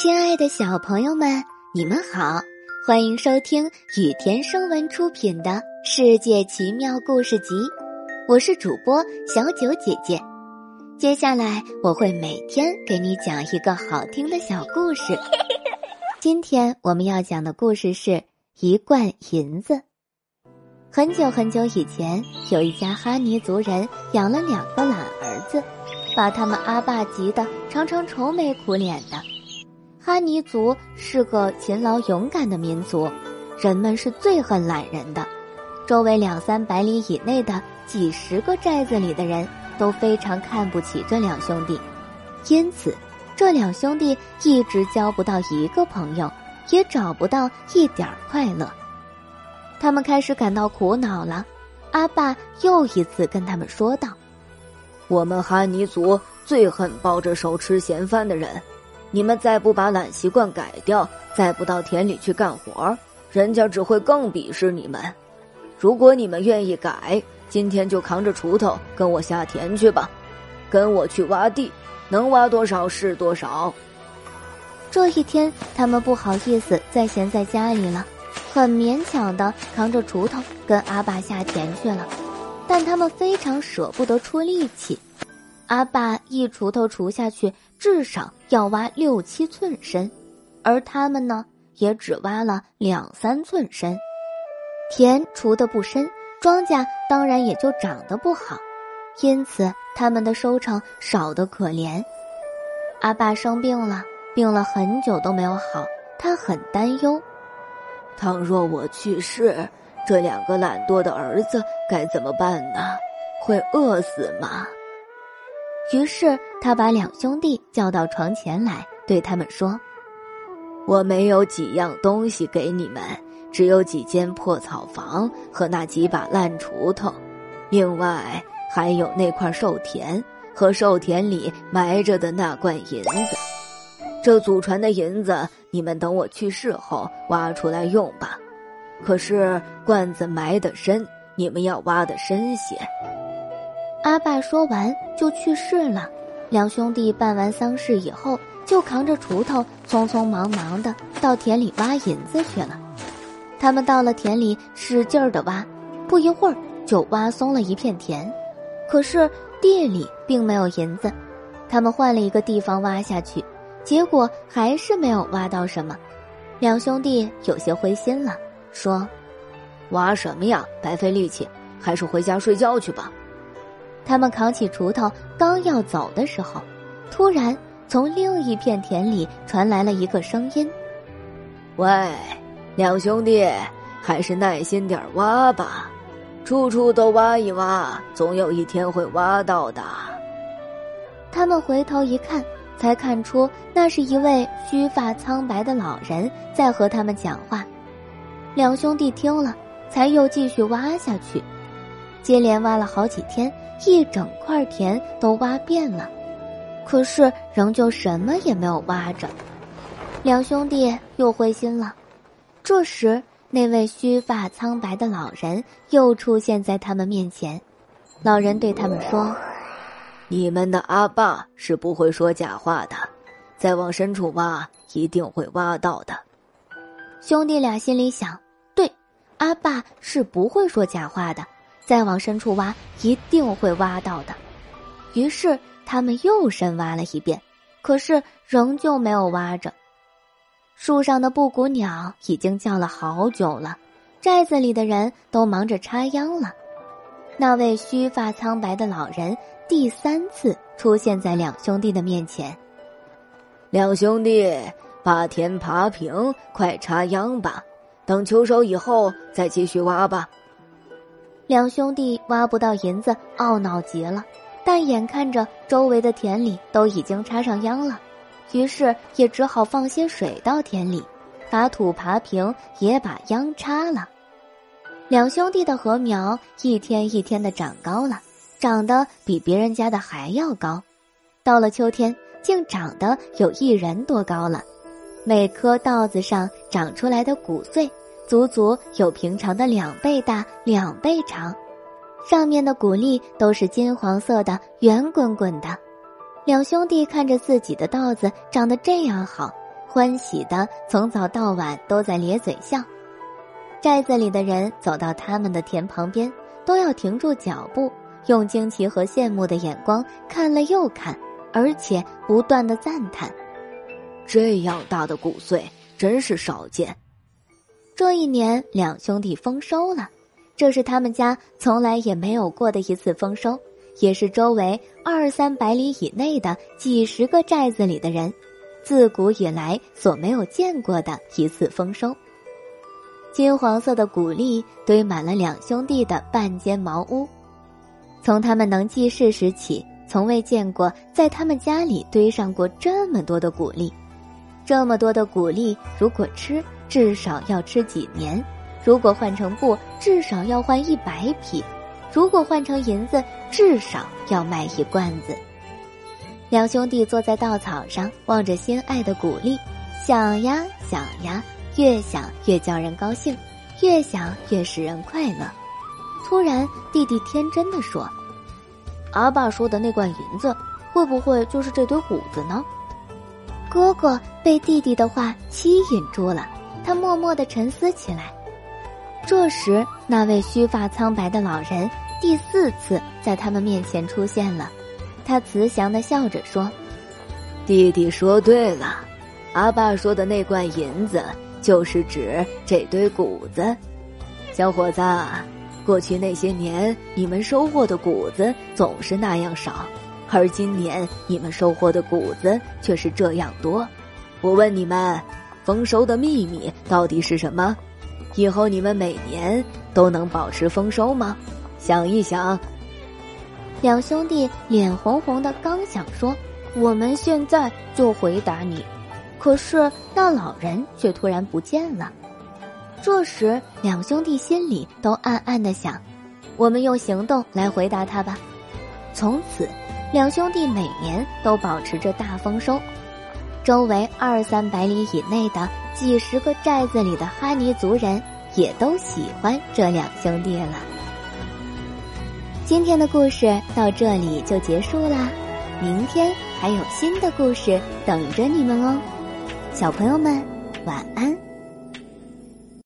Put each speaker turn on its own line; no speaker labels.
亲爱的小朋友们，你们好，欢迎收听雨田声文出品的《世界奇妙故事集》，我是主播小九姐姐。接下来我会每天给你讲一个好听的小故事。今天我们要讲的故事是一罐银子。很久很久以前，有一家哈尼族人养了两个懒儿子，把他们阿爸急得常常愁眉苦脸的。哈尼族是个勤劳勇敢的民族，人们是最恨懒人的。周围两三百里以内的几十个寨子里的人都非常看不起这两兄弟，因此这两兄弟一直交不到一个朋友，也找不到一点快乐。他们开始感到苦恼了。阿爸又一次跟他们说道：“
我们哈尼族最恨抱着手吃闲饭的人。”你们再不把懒习惯改掉，再不到田里去干活，人家只会更鄙视你们。如果你们愿意改，今天就扛着锄头跟我下田去吧，跟我去挖地，能挖多少是多少。
这一天，他们不好意思再闲在家里了，很勉强的扛着锄头跟阿爸下田去了，但他们非常舍不得出力气。阿爸一锄头锄下去，至少要挖六七寸深，而他们呢，也只挖了两三寸深。田锄的不深，庄稼当然也就长得不好，因此他们的收成少得可怜。阿爸生病了，病了很久都没有好，他很担忧。
倘若我去世，这两个懒惰的儿子该怎么办呢？会饿死吗？
于是他把两兄弟叫到床前来，对他们说：“
我没有几样东西给你们，只有几间破草房和那几把烂锄头，另外还有那块寿田和寿田里埋着的那罐银子。这祖传的银子，你们等我去世后挖出来用吧。可是罐子埋得深，你们要挖得深些。”
阿爸说完就去世了，两兄弟办完丧事以后，就扛着锄头，匆匆忙忙的到田里挖银子去了。他们到了田里，使劲儿的挖，不一会儿就挖松了一片田，可是地里并没有银子。他们换了一个地方挖下去，结果还是没有挖到什么。两兄弟有些灰心了，说：“
挖什么呀，白费力气，还是回家睡觉去吧。”
他们扛起锄头，刚要走的时候，突然从另一片田里传来了一个声音：“
喂，两兄弟，还是耐心点挖吧，处处都挖一挖，总有一天会挖到的。”
他们回头一看，才看出那是一位须发苍白的老人在和他们讲话。两兄弟听了，才又继续挖下去。接连挖了好几天，一整块田都挖遍了，可是仍旧什么也没有挖着。两兄弟又灰心了。这时，那位须发苍白的老人又出现在他们面前。老人对他们说：“
你们的阿爸是不会说假话的，再往深处挖，一定会挖到的。”
兄弟俩心里想：“对，阿爸是不会说假话的。”再往深处挖，一定会挖到的。于是他们又深挖了一遍，可是仍旧没有挖着。树上的布谷鸟已经叫了好久了，寨子里的人都忙着插秧了。那位须发苍白的老人第三次出现在两兄弟的面前。
两兄弟，把田耙平，快插秧吧。等秋收以后再继续挖吧。
两兄弟挖不到银子，懊恼极了。但眼看着周围的田里都已经插上秧了，于是也只好放些水到田里，把土耙平，也把秧插了。两兄弟的禾苗一天一天的长高了，长得比别人家的还要高。到了秋天，竟长得有一人多高了。每棵稻子上长出来的谷穗。足足有平常的两倍大，两倍长，上面的谷粒都是金黄色的，圆滚滚的。两兄弟看着自己的稻子长得这样好，欢喜的从早到晚都在咧嘴笑。寨子里的人走到他们的田旁边，都要停住脚步，用惊奇和羡慕的眼光看了又看，而且不断的赞叹：“
这样大的谷穗真是少见。”
这一年，两兄弟丰收了，这是他们家从来也没有过的一次丰收，也是周围二三百里以内的几十个寨子里的人，自古以来所没有见过的一次丰收。金黄色的谷粒堆满了两兄弟的半间茅屋，从他们能记事时起，从未见过在他们家里堆上过这么多的谷粒。这么多的谷粒，如果吃，至少要吃几年；如果换成布，至少要换一百匹；如果换成银子，至少要卖一罐子。两兄弟坐在稻草上，望着心爱的谷粒，想呀想呀。越想越叫人高兴，越想越使人快乐。突然，弟弟天真的说：“
阿爸说的那罐银子，会不会就是这堆谷子呢？”
哥哥被弟弟的话吸引住了，他默默的沉思起来。这时，那位须发苍白的老人第四次在他们面前出现了，他慈祥的笑着说：“
弟弟说对了，阿爸说的那罐银子。”就是指这堆谷子，小伙子，过去那些年你们收获的谷子总是那样少，而今年你们收获的谷子却是这样多。我问你们，丰收的秘密到底是什么？以后你们每年都能保持丰收吗？想一想。
两兄弟脸红红的，刚想说，我们现在就回答你。可是那老人却突然不见了。这时，两兄弟心里都暗暗的想：“我们用行动来回答他吧。”从此，两兄弟每年都保持着大丰收。周围二三百里以内的几十个寨子里的哈尼族人也都喜欢这两兄弟了。今天的故事到这里就结束啦，明天还有新的故事等着你们哦。小朋友们，晚安。